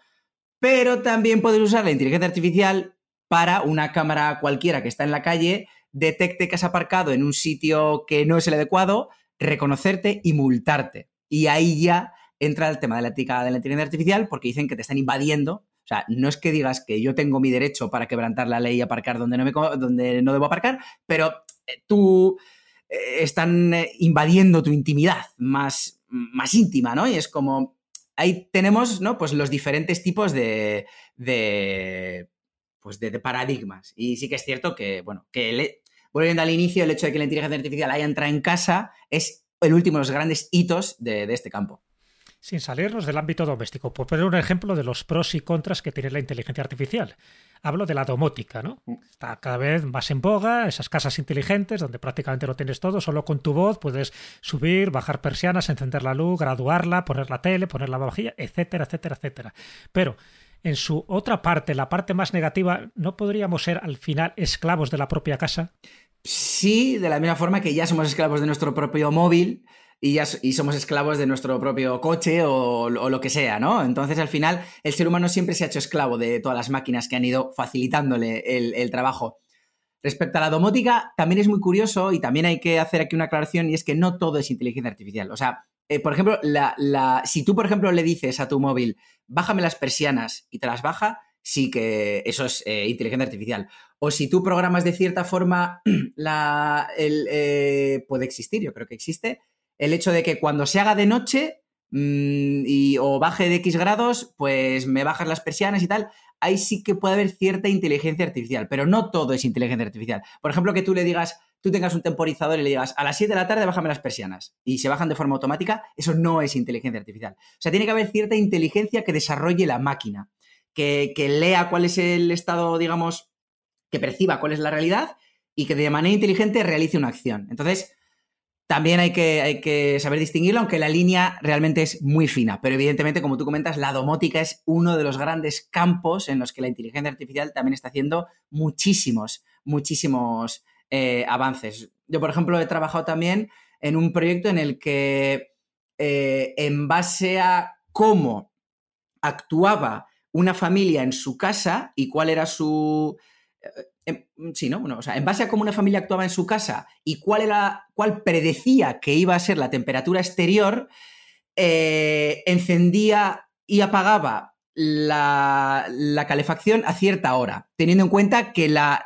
pero también puedes usar la inteligencia artificial para una cámara cualquiera que está en la calle, detecte que has aparcado en un sitio que no es el adecuado, reconocerte y multarte. Y ahí ya entra el tema de la ética de la inteligencia artificial porque dicen que te están invadiendo o sea, no es que digas que yo tengo mi derecho para quebrantar la ley y aparcar donde no, me, donde no debo aparcar, pero eh, tú están eh, invadiendo tu intimidad más, más íntima, ¿no? Y es como, ahí tenemos, ¿no? Pues los diferentes tipos de, de pues de, paradigmas. Y sí que es cierto que, bueno, que volviendo al inicio, el hecho de que la inteligencia artificial haya entrado en casa es el último de los grandes hitos de este campo sin salirnos del ámbito doméstico, por poner un ejemplo de los pros y contras que tiene la inteligencia artificial. Hablo de la domótica, ¿no? Mm. Está cada vez más en boga, esas casas inteligentes donde prácticamente lo tienes todo, solo con tu voz puedes subir, bajar persianas, encender la luz, graduarla, poner la tele, poner la vajilla, etcétera, etcétera, etcétera. Pero en su otra parte, la parte más negativa, ¿no podríamos ser al final esclavos de la propia casa? Sí, de la misma forma que ya somos esclavos de nuestro propio móvil, y, ya, y somos esclavos de nuestro propio coche o, lo que sea, ¿no? Entonces, al final, el ser humano siempre se ha hecho esclavo de todas las máquinas que han ido facilitándole el, trabajo. Respecto a la domótica, también es muy curioso y también hay que hacer aquí una aclaración y es que no todo es inteligencia artificial. O sea, eh, por ejemplo, la, si tú, por ejemplo, le dices a tu móvil, bájame las persianas y te las baja, sí que eso es eh, inteligencia artificial. O si tú programas de cierta forma, la, el, eh, puede existir, yo creo que existe, el hecho de que cuando se haga de noche mm, y, o baje de X grados, pues me bajas las persianas y tal, ahí sí que puede haber cierta inteligencia artificial, pero no todo es inteligencia artificial. Por ejemplo, que tú le digas, tú tengas un temporizador y le digas, a las 7 de la tarde bájame las persianas y se bajan de forma automática, eso no es inteligencia artificial. O sea, tiene que haber cierta inteligencia que desarrolle la máquina, que, que lea cuál es el estado, digamos, que perciba cuál es la realidad y que de manera inteligente realice una acción. Entonces, también hay que, saber distinguirlo, aunque la línea realmente es muy fina. Pero evidentemente, como tú comentas, la domótica es uno de los grandes campos en los que la inteligencia artificial también está haciendo muchísimos, muchísimos eh, avances. Yo, por ejemplo, he trabajado también en un proyecto en el que, eh, en base a cómo actuaba una familia en su casa y cuál era su Em, sí, ¿no? Bueno, o sea, en base a cómo una familia actuaba en su casa y cuál era, cuál predecía que iba a ser la temperatura exterior, eh, encendía y apagaba la, calefacción a cierta hora, teniendo en cuenta que la,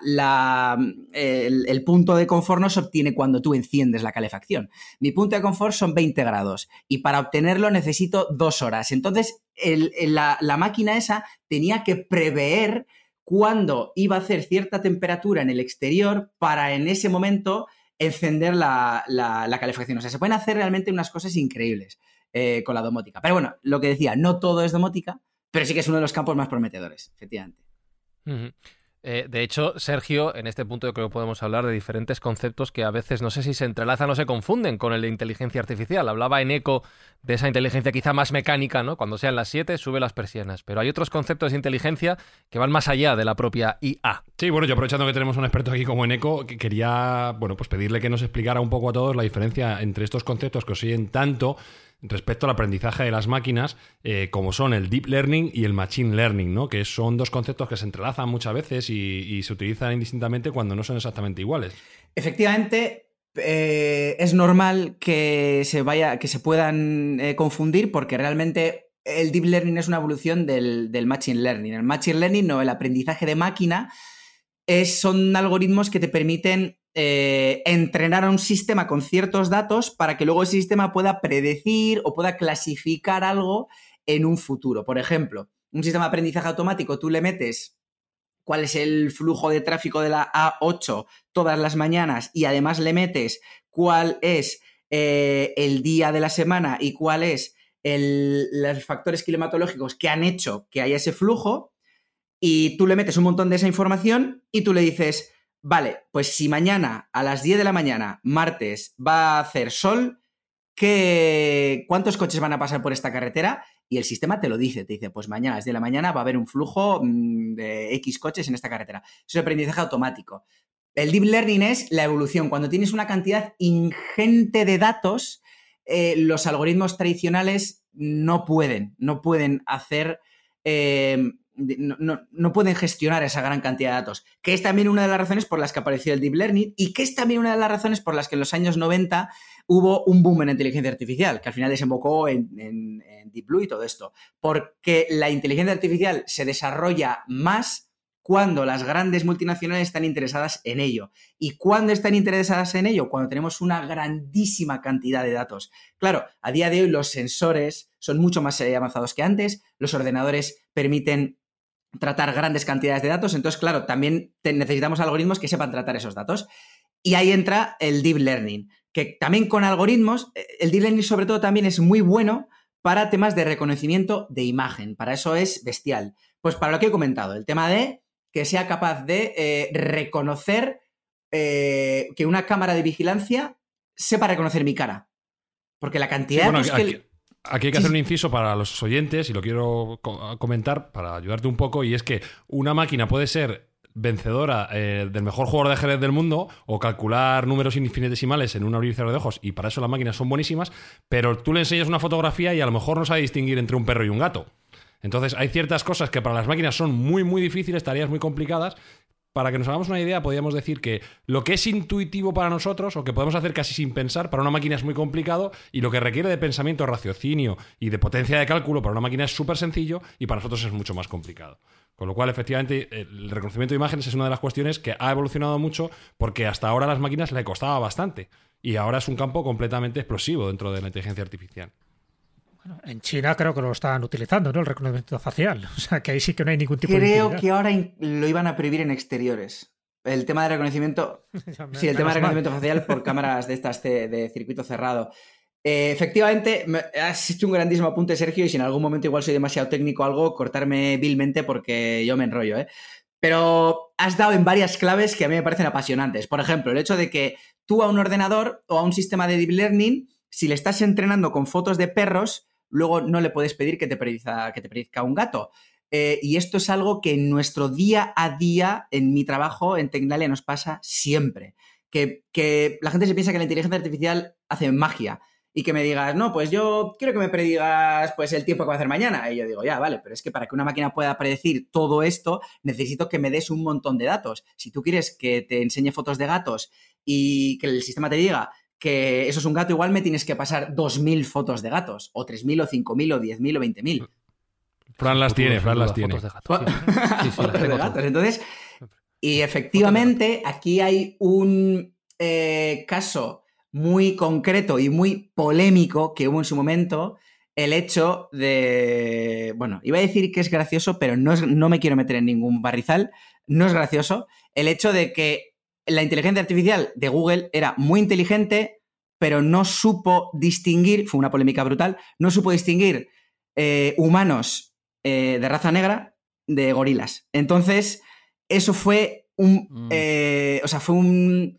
el, punto de confort no se obtiene cuando tú enciendes la calefacción. Mi punto de confort son 20 grados y para obtenerlo necesito dos horas. Entonces, la máquina esa tenía que prever cuándo iba a hacer cierta temperatura en el exterior para en ese momento encender la, calefacción. O sea, se pueden hacer realmente unas cosas increíbles eh, con la domótica. Pero bueno, lo que decía, no todo es domótica, pero sí que es uno de los campos más prometedores, efectivamente. Eh, de hecho, Sergio, en este punto yo creo que podemos hablar de diferentes conceptos que a veces no sé si se entrelazan o se confunden con el de inteligencia artificial. Hablaba en eco de esa inteligencia quizá más mecánica, ¿no? Cuando sean las 7, sube las persianas. Pero hay otros conceptos de inteligencia que van más allá de la propia IA. Sí, bueno, yo aprovechando que tenemos un experto aquí como en eco, quería, bueno, pues pedirle que nos explicara un poco a todos la diferencia entre estos conceptos que os siguen tanto respecto al aprendizaje de las máquinas, eh, como son el deep learning y el machine learning, ¿no? que son dos conceptos que se entrelazan muchas veces y, se utilizan indistintamente cuando no son exactamente iguales. Efectivamente, eh, es normal que se vaya, que se puedan eh, confundir porque realmente el deep learning es una evolución del, del, machine learning. El machine learning, no, el aprendizaje de máquina, es, son algoritmos que te permiten eh, entrenar a un sistema con ciertos datos para que luego ese sistema pueda predecir o pueda clasificar algo en un futuro. Por ejemplo, un sistema de aprendizaje automático, tú le metes cuál es el flujo de tráfico de la A8 todas las mañanas y además le metes cuál es eh, el día de la semana y cuál es los factores climatológicos que han hecho que haya ese flujo, y tú le metes un montón de esa información y tú le dices, vale, pues si mañana a las 10 de la mañana, martes, va a hacer sol, ¿qué, ¿cuántos coches van a pasar por esta carretera? Y el sistema te lo dice, te dice, pues mañana a las 10 de la mañana va a haber un flujo mm, de X coches en esta carretera. Eso es aprendizaje automático. El deep learning es la evolución. Cuando tienes una cantidad ingente de datos, eh, los algoritmos tradicionales no pueden, no pueden hacer eh, no, pueden gestionar esa gran cantidad de datos, que es también una de las razones por las que apareció el Deep Learning y que es también una de las razones por las que en los años 90 hubo un boom en inteligencia artificial, que al final desembocó en, en Deep Blue y todo esto, porque la inteligencia artificial se desarrolla más cuando las grandes multinacionales están interesadas en ello. ¿Y cuándo están interesadas en ello? Cuando tenemos una grandísima cantidad de datos. Claro, a día de hoy los sensores son mucho más eh, avanzados que antes, los ordenadores permiten tratar grandes cantidades de datos. Entonces, claro, también necesitamos algoritmos que sepan tratar esos datos. Y ahí entra el deep learning, que también con algoritmos, eh, el deep learning sobre todo también es muy bueno para temas de reconocimiento de imagen. Para eso es bestial. Pues para lo que he comentado, el tema de que sea capaz de eh, reconocer eh, que una cámara de vigilancia sepa reconocer mi cara. Porque la cantidad de que... Aquí hay que hacer un inciso para los oyentes y lo quiero comentar para ayudarte un poco y es que una máquina puede ser vencedora eh, del mejor jugador de ajedrez del mundo o calcular números infinitesimales en un abrir y cerrar de ojos y para eso las máquinas son buenísimas, pero tú le enseñas una fotografía y a lo mejor no sabe distinguir entre un perro y un gato. Entonces hay ciertas cosas que para las máquinas son muy muy difíciles, tareas muy complicadas para que nos hagamos una idea, podríamos decir que lo que es intuitivo para nosotros, o que podemos hacer casi sin pensar, para una máquina es muy complicado, y lo que requiere de pensamiento, raciocinio y de potencia de cálculo para una máquina es súper sencillo, y para nosotros es mucho más complicado. Con lo cual, efectivamente, el reconocimiento de imágenes es una de las cuestiones que ha evolucionado mucho, porque hasta ahora a las máquinas le costaba bastante, y ahora es un campo completamente explosivo dentro de la inteligencia artificial en China creo que lo están utilizando, ¿no? El reconocimiento facial. O sea, que ahí sí que no hay ningún tipo de. Creo que ahora lo iban a prohibir en exteriores. El tema de reconocimiento. sí, el tema de reconocimiento facial por cámaras de estas de, circuito cerrado. Eh, efectivamente, has hecho un grandísimo apunte, Sergio, y si en algún momento igual soy demasiado técnico o algo, cortarme vilmente porque yo me enrollo, ¿eh? Pero has dado en varias claves que a mí me parecen apasionantes. Por ejemplo, el hecho de que tú a un ordenador o a un sistema de deep learning, si le estás entrenando con fotos de perros, luego no le puedes pedir que te predica, que te un gato. Eh, y esto es algo que en nuestro día a día, en mi trabajo en Tecnalia, nos pasa siempre. Que, que, la gente se piensa que la inteligencia artificial hace magia y que me digas, no, pues yo quiero que me predigas pues, el tiempo que va a hacer mañana. Y yo digo, ya, vale, pero es que para que una máquina pueda predecir todo esto, necesito que me des un montón de datos. Si tú quieres que te enseñe fotos de gatos y que el sistema te diga que eso es un gato, igual me tienes que pasar 2.000 fotos de gatos, o 3.000, o 5.000, o 10.000, o 20.000. Fran las tiene, Fran las tiene. Fotos de gatos. Entonces, y efectivamente, aquí hay un eh, caso muy concreto y muy polémico que hubo en su momento, el hecho de, bueno, iba a decir que es gracioso, pero no, no me quiero meter en ningún barrizal, no es gracioso, el hecho de que la inteligencia artificial de Google era muy inteligente, pero no supo distinguir, fue una polémica brutal, no supo distinguir eh, humanos eh, de raza negra de gorilas. Entonces, eso fue un, mm. eh, o sea, fue un,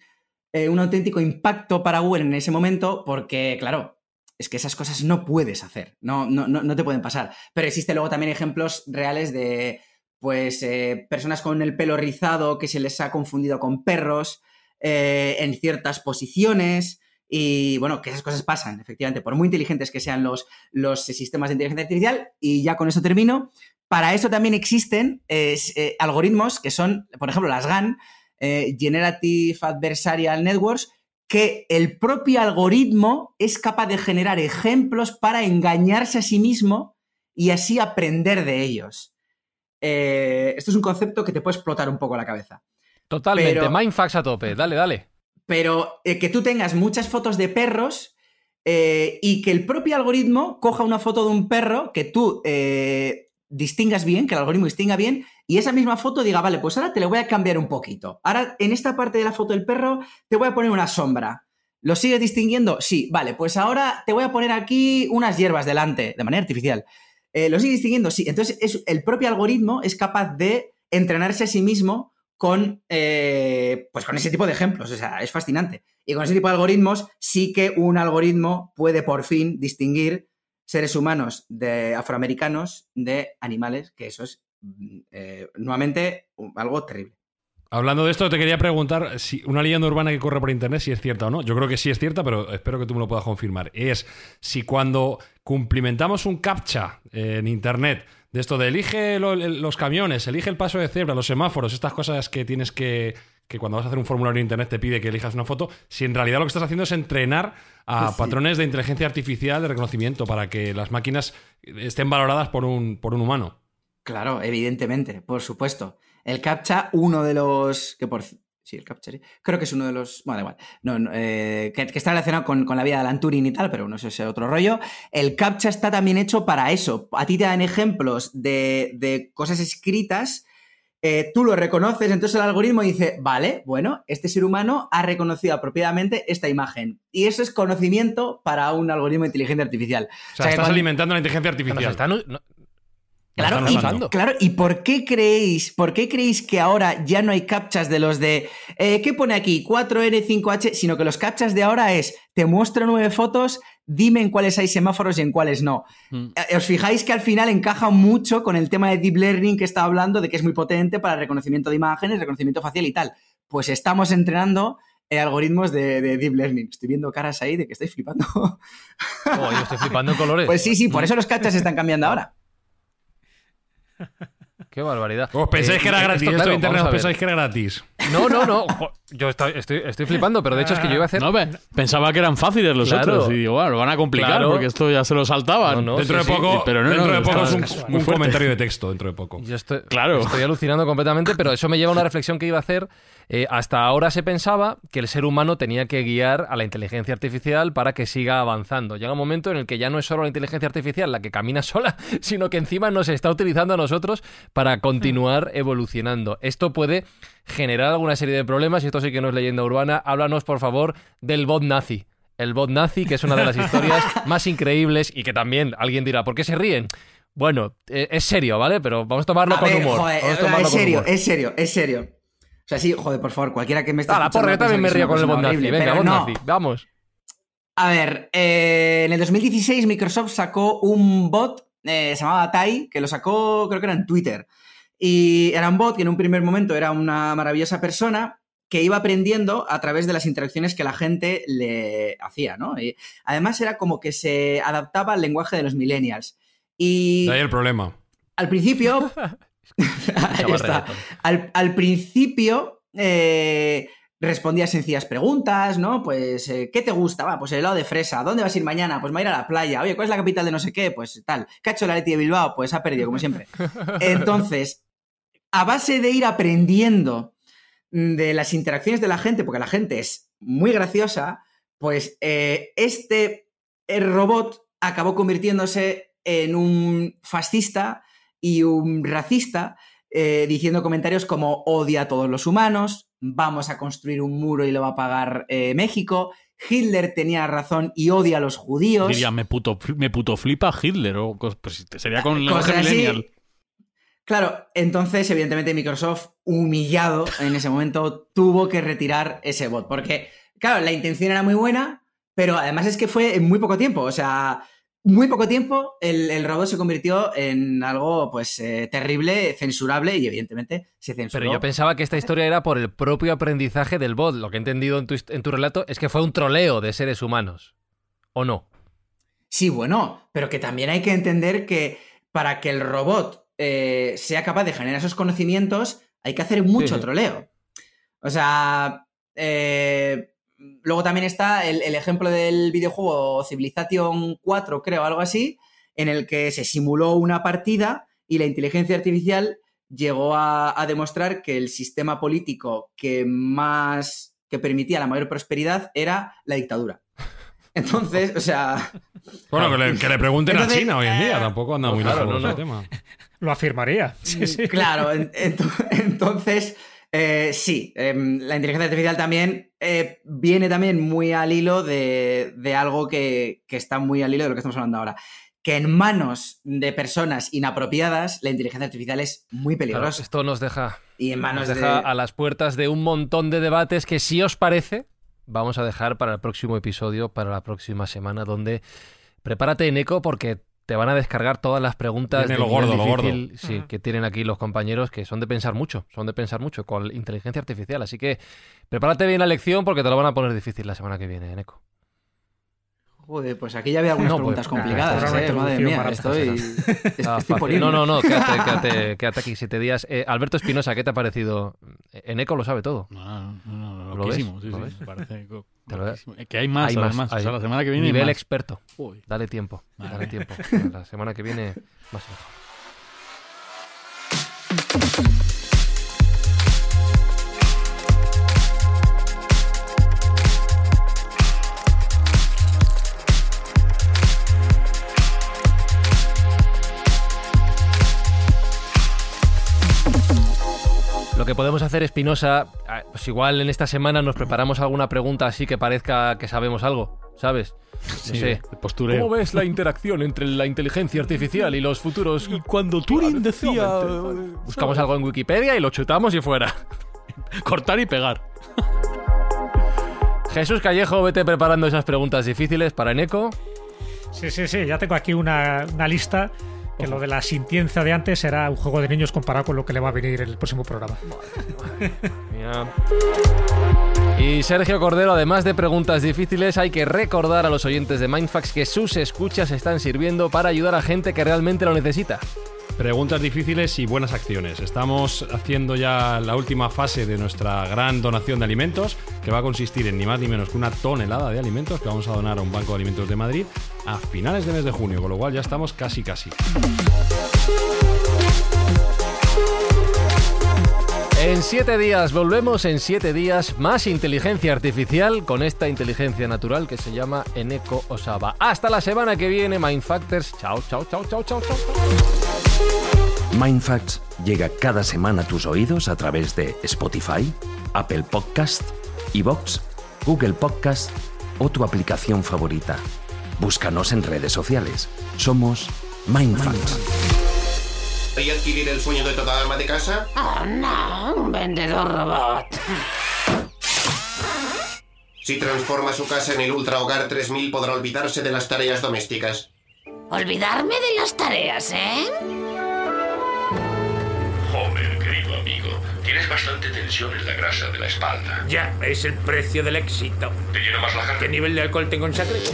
un auténtico impacto para Google en ese momento, porque, claro, es que esas cosas no puedes hacer, no, no, no, te pueden pasar. Pero existe luego también ejemplos reales de pues eh, personas con el pelo rizado que se les ha confundido con perros eh, en ciertas posiciones. Y bueno, que esas cosas pasan, efectivamente, por muy inteligentes que sean los, los sistemas de inteligencia artificial. Y ya con eso termino. Para eso también existen eh, algoritmos que son, por ejemplo, las GAN, Generative Adversarial Networks, que el propio algoritmo es capaz de generar ejemplos para engañarse a sí mismo y así aprender de ellos. Eh, esto es un concepto que te puede explotar un poco la cabeza. Totalmente, mindfax a tope, dale, dale. Pero eh, que tú tengas muchas fotos de perros eh, y que el propio algoritmo coja una foto de un perro que tú distingas bien, que el algoritmo distinga bien, y esa misma foto diga, vale, pues ahora te lo voy a cambiar un poquito. Ahora, en esta parte de la foto del perro, te voy a poner una sombra. ¿Lo sigues distinguiendo? Sí, vale, pues ahora te voy a poner aquí unas hierbas delante, de manera artificial. Eh, ¿Lo sigues distinguiendo? Sí. Entonces, es, el propio algoritmo es capaz de entrenarse a sí mismo con, eh, pues con ese tipo de ejemplos. O sea, es fascinante. Y con ese tipo de algoritmos, sí que un algoritmo puede por fin distinguir seres humanos de afroamericanos de animales, que eso es mm, eh, nuevamente algo terrible. Hablando de esto, te quería preguntar si una leyenda urbana que corre por internet, si es cierta o no. Yo creo que sí es cierta, pero espero que tú me lo puedas confirmar. Es si cuando cumplimentamos un captcha en internet, de esto de elige los camiones, elige el paso de cebra, los semáforos, estas cosas que tienes que, que cuando vas a hacer un formulario en internet te pide que elijas una foto, si en realidad lo que estás haciendo es entrenar a patrones de inteligencia artificial de reconocimiento para que las máquinas estén valoradas por un, por un humano. Claro, evidentemente, por supuesto. El CAPTCHA, uno de los. que por Sí, el CAPTCHA, creo que es uno de los. Bueno, da igual. Eh, que, está relacionado con, la vida de Alan Turing y tal, pero no sé si es otro rollo. El CAPTCHA está también hecho para eso. A ti te dan ejemplos de, cosas escritas. Eh, tú lo reconoces, entonces el algoritmo dice, vale, bueno, este ser humano ha reconocido apropiadamente esta imagen. Y eso es conocimiento para un algoritmo de inteligencia artificial. O sea, estás alimentando la inteligencia artificial. Claro y, claro, ¿y por qué creéis, por qué creéis que ahora ya no hay captchas de los de eh, ¿qué pone aquí? 4N5H, sino que los captchas de ahora es te muestro nueve fotos, dime en cuáles hay semáforos y en cuáles no. Mm. Eh, Os fijáis que al final encaja mucho con el tema de deep learning que estaba hablando de que es muy potente para el reconocimiento de imágenes, reconocimiento facial y tal. Pues estamos entrenando eh, algoritmos de, deep learning. Estoy viendo caras ahí de que estáis flipando. Oh, yo estoy flipando en colores. Pues sí, sí, por eso los captchas están cambiando ahora. Qué barbaridad. ¿Os pensáis eh, que era gratis? Esto, internet os pensáis que era gratis? No, no, no. Yo estoy, estoy, flipando, pero de hecho es que yo iba a hacer. No, pensaba que eran fáciles los otros. Y digo, bueno, lo van a complicar porque esto ya se lo saltaban. dentro de poco, pero dentro de poco es un, comentario de texto. Dentro de poco. Yo estoy, claro. estoy alucinando completamente, pero eso me lleva a una reflexión que iba a hacer eh, hasta ahora se pensaba que el ser humano tenía que guiar a la inteligencia artificial para que siga avanzando. Llega un momento en el que ya no es solo la inteligencia artificial la que camina sola, sino que encima nos está utilizando a nosotros para continuar evolucionando. Esto puede generar alguna serie de problemas y esto sí que no es leyenda urbana. Háblanos, por favor, del bot nazi el bot nazi, que es una de las historias más increíbles y que también alguien dirá, ¿por qué se ríen? Bueno, eh, es serio, ¿vale? Pero vamos a tomarlo con humor. es serio, es serio, es serio sea, sí, joder, por favor, cualquiera que me esté. Ah, la porra, yo también me río con el bot Venga, no. vamos. A ver, eh, en el 2016 Microsoft sacó un bot, eh, se llamaba Tai, que lo sacó, creo que era en Twitter. Y era un bot que en un primer momento era una maravillosa persona que iba aprendiendo a través de las interacciones que la gente le hacía, ¿no? Y además era como que se adaptaba al lenguaje de los millennials. Y... De ahí el problema. Al principio Al, principio eh, respondía sencillas preguntas, ¿no? Pues, eh, ¿qué te gusta? Va, pues el helado de fresa. ¿Dónde vas a ir mañana? Pues va a ir a la playa. Oye, ¿cuál es la capital de no sé qué? Pues tal. ¿Qué ha hecho la Leti de Bilbao? Pues ha perdido, como siempre. Entonces, a base de ir aprendiendo de las interacciones de la gente, porque la gente es muy graciosa, pues eh, este robot acabó convirtiéndose en un fascista y un racista eh, diciendo comentarios como odia a todos los humanos, vamos a construir un muro y lo va a pagar eh, México, Hitler tenía razón y odia a los judíos. Diría, me puto, me puto flipa Hitler, o pues, sería con la millennial. Claro, entonces, evidentemente, Microsoft, humillado en ese momento, tuvo que retirar ese bot. Porque, claro, la intención era muy buena, pero además es que fue en muy poco tiempo. O sea, muy poco tiempo el, robot se convirtió en algo pues eh, terrible, censurable y evidentemente se censuró. Pero yo pensaba que esta historia era por el propio aprendizaje del bot. Lo que he entendido en tu, en tu relato es que fue un troleo de seres humanos. ¿O no? Sí, bueno, pero que también hay que entender que para que el robot eh, sea capaz de generar esos conocimientos hay que hacer mucho troleo. O sea, eh, luego también está el, ejemplo del videojuego Civilization 4, creo, algo así, en el que se simuló una partida y la inteligencia artificial llegó a, demostrar que el sistema político que más que permitía la mayor prosperidad era la dictadura. Entonces, o sea. Bueno, que le, pregunten a China hoy en día, tampoco anda muy claro, no, el tema. lo afirmaría. Mm, claro, entonces, eh, sí, em, la inteligencia artificial también eh, viene también muy al hilo de, algo que, está muy al hilo de lo que estamos hablando ahora. Que en manos de personas inapropiadas, la inteligencia artificial es muy peligrosa. esto nos deja, y en manos deja a las puertas de un montón de debates que, si os parece, vamos a dejar para el próximo episodio, para la próxima semana, donde prepárate en eco porque te van a descargar todas las preguntas de lo gordo, lo gordo. Sí, que tienen aquí los compañeros que son de pensar mucho, son de pensar mucho con inteligencia artificial. Así que prepárate bien la lección porque te lo van a poner difícil la semana que viene, Eneco. Joder, pues aquí ya había algunas preguntas pues, complicadas, eh, madre mía, estoy, estoy No, no, no, quédate, quédate, aquí siete días. Eh, Alberto Espinosa, ¿qué te ha parecido? Eneco lo sabe todo. No, no, no, ¿Lo sí, sí, parece que hay más, hay además. Más, la semana que viene Nivel experto. Dale tiempo, dale tiempo. La semana que viene más mejor. Lo que podemos hacer, Espinosa, ah, pues igual en esta semana nos preparamos alguna pregunta así que parezca que sabemos algo, ¿sabes? No sé. ¿Cómo ves la interacción entre la inteligencia artificial y los futuros? Y cuando Turing decía... Buscamos algo en Wikipedia y lo chutamos y fuera. Cortar y pegar. Jesús Callejo, vete preparando esas preguntas difíciles para Eneco. Sí, sí, sí, ya tengo aquí una, una lista que lo de la sintiencia de antes será un juego de niños comparado con lo que le va a venir en el próximo programa. Y Sergio Cordero, además de preguntas difíciles, hay que recordar a los oyentes de Mindfax que sus escuchas están sirviendo para ayudar a gente que realmente lo necesita. Preguntas difíciles y buenas acciones. Estamos haciendo ya la última fase de nuestra gran donación de alimentos, que va a consistir en ni más ni menos que una tonelada de alimentos que vamos a donar a un banco de alimentos de Madrid a finales de mes de junio, con lo cual ya estamos casi casi. En siete días, volvemos en siete días, más inteligencia artificial con esta inteligencia natural que se llama Eneco Osaba. Hasta la semana que viene, Mindfactors. Chao, chao, chao, chao, chao, chao. Mindfacts llega cada semana a tus oídos a través de Spotify, Apple Podcast, Evox, Google Podcast o tu aplicación favorita. Búscanos en redes sociales. Somos Mindfacts. ¿Y adquirir el sueño de toda alma de casa? Oh, no, un vendedor robot. Si transforma su casa en el Ultra Hogar 3000 podrá olvidarse de las tareas domésticas. ¿Olvidarme de las tareas, eh? Homer, querido amigo, tienes bastante tensión en la grasa de la espalda. Ya, es el precio del éxito. ¿Te llena más la jarra? ¿Qué nivel de alcohol tengo en sangre? 0,5.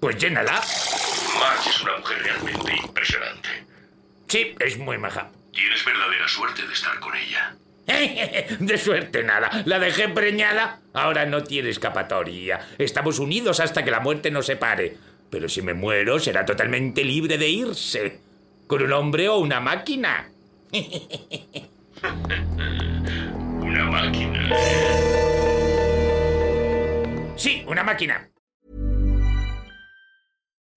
Pues llénala. Marge es una mujer realmente impresionante. Sí, es muy maja. Tienes verdadera suerte de estar con ella. De suerte nada. La dejé preñada. Ahora no tiene escapatoria. Estamos unidos hasta que la muerte nos separe. Pero si me muero, será totalmente libre de irse. Con un hombre o una máquina. una máquina. Sí, una máquina.